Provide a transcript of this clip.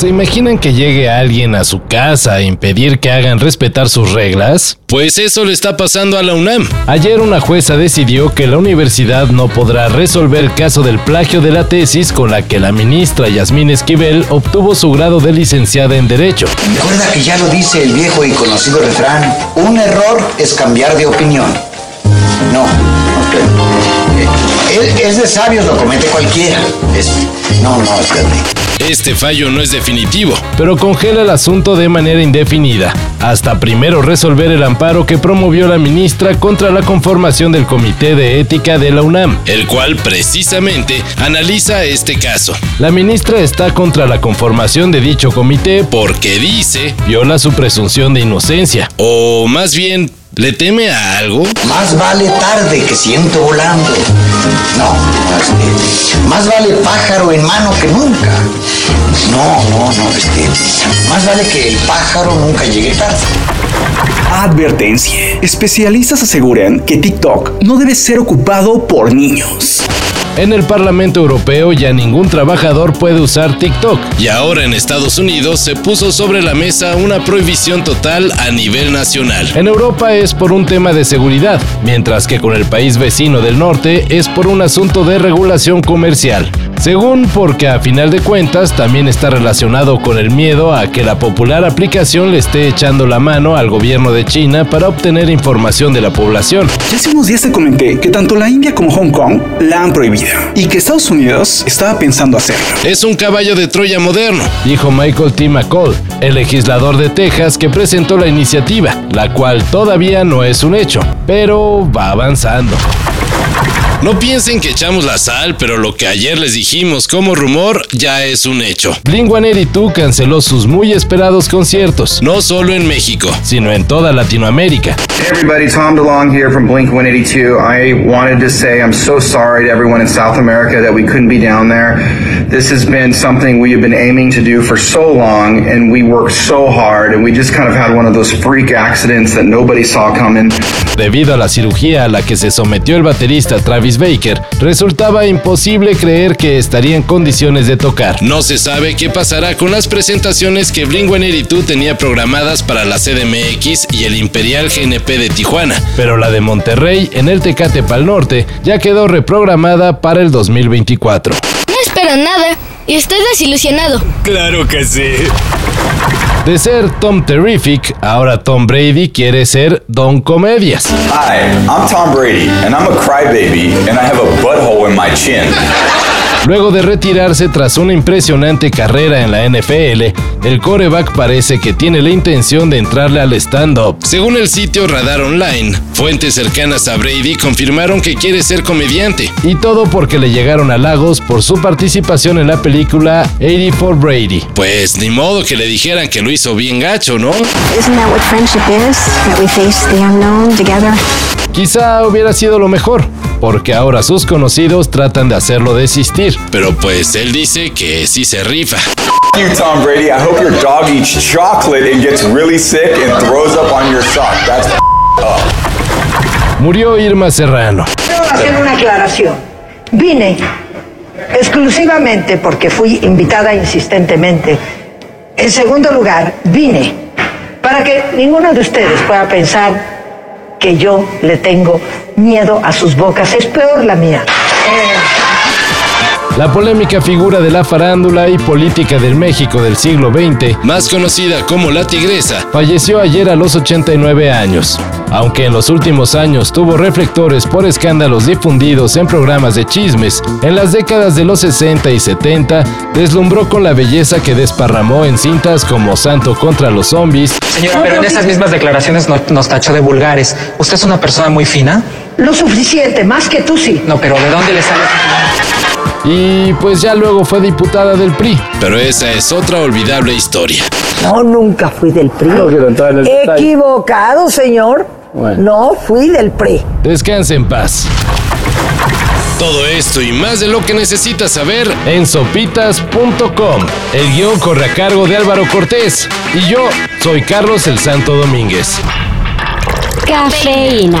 ¿Se imaginan que llegue alguien a su casa a impedir que hagan respetar sus reglas? Pues eso le está pasando a la UNAM. Ayer una jueza decidió que la universidad no podrá resolver el caso del plagio de la tesis con la que la ministra Yasmín Esquivel obtuvo su grado de licenciada en Derecho. Recuerda que ya lo dice el viejo y conocido refrán, un error es cambiar de opinión. No, no Es, es de sabios, lo comete cualquiera. Es, no, no, espérate. Este fallo no es definitivo, pero congela el asunto de manera indefinida, hasta primero resolver el amparo que promovió la ministra contra la conformación del Comité de Ética de la UNAM, el cual precisamente analiza este caso. La ministra está contra la conformación de dicho comité porque dice viola su presunción de inocencia, o más bien ¿Le teme a algo? Más vale tarde que siento volando. No, este, más vale pájaro en mano que nunca. No, no, no, este, más vale que el pájaro nunca llegue tarde. Advertencia. Especialistas aseguran que TikTok no debe ser ocupado por niños. En el Parlamento Europeo ya ningún trabajador puede usar TikTok y ahora en Estados Unidos se puso sobre la mesa una prohibición total a nivel nacional. En Europa es por un tema de seguridad, mientras que con el país vecino del norte es por un asunto de regulación comercial. Según porque a final de cuentas también está relacionado con el miedo a que la popular aplicación le esté echando la mano al gobierno de China para obtener información de la población. Ya hace unos días te comenté que tanto la India como Hong Kong la han prohibido y que Estados Unidos estaba pensando hacerlo. Es un caballo de Troya moderno, dijo Michael T. McCall, el legislador de Texas que presentó la iniciativa, la cual todavía no es un hecho, pero va avanzando. No piensen que echamos la sal, pero lo que ayer les dijimos como rumor ya es un hecho. Blink-182 canceló sus muy esperados conciertos, no solo en México, sino en toda Latinoamérica. Hey everybody, Tom DeLong here from Blink-182. I wanted to say I'm so sorry to everyone in South America that we couldn't be down there. This has been something we have been aiming to do for so long, and we worked so hard, and we just kind of had one of those freak accidents that nobody saw coming. Debido a la cirugía a la que se sometió el baterista Travis Baker, resultaba imposible creer que estaría en condiciones de tocar. No se sabe qué pasará con las presentaciones que Blink-182 tenía programadas para la CDMX y el Imperial GNP de Tijuana, pero la de Monterrey en el Tecate Pal Norte ya quedó reprogramada para el 2024. No espero nada y estoy desilusionado. Claro que sí. De ser Tom Terrific, ahora Tom Brady quiere ser Don Comedias. Hi, I'm Tom Brady, and I'm a crybaby, and I have a butthole in my chin. Luego de retirarse tras una impresionante carrera en la NFL, el coreback parece que tiene la intención de entrarle al stand-up. Según el sitio Radar Online, fuentes cercanas a Brady confirmaron que quiere ser comediante. Y todo porque le llegaron halagos por su participación en la película 84 Brady. Pues ni modo que le dijeran que lo hizo bien gacho, ¿no? Isn't that what friendship is? That we face the unknown together? Quizá hubiera sido lo mejor, porque ahora sus conocidos tratan de hacerlo desistir. Pero pues él dice que sí se rifa. you, Tom Brady. I hope your dog eats chocolate and gets really sick and throws up on your sock. That's up. Murió Irma Serrano. Quiero hacer una aclaración. Vine exclusivamente porque fui invitada insistentemente. En segundo lugar, vine para que ninguno de ustedes pueda pensar que yo le tengo miedo a sus bocas. Es peor la mía. La polémica figura de la farándula y política del México del siglo XX, más conocida como la Tigresa, falleció ayer a los 89 años. Aunque en los últimos años tuvo reflectores por escándalos difundidos en programas de chismes, en las décadas de los 60 y 70 deslumbró con la belleza que desparramó en cintas como Santo contra los zombies. Señora, pero en esas mismas declaraciones no- nos tachó de vulgares. ¿Usted es una persona muy fina? Lo suficiente, más que tú sí. No, pero ¿de dónde le sale? Y pues ya luego fue diputada del PRI. Pero esa es otra olvidable historia. No, nunca fui del PRI. Equivocado, señor. No fui del PRI. Descanse en paz. Todo esto y más de lo que necesitas saber en sopitas.com. El guion corre a cargo de Álvaro Cortés y yo soy Carlos el Santo Domínguez. Cafeína.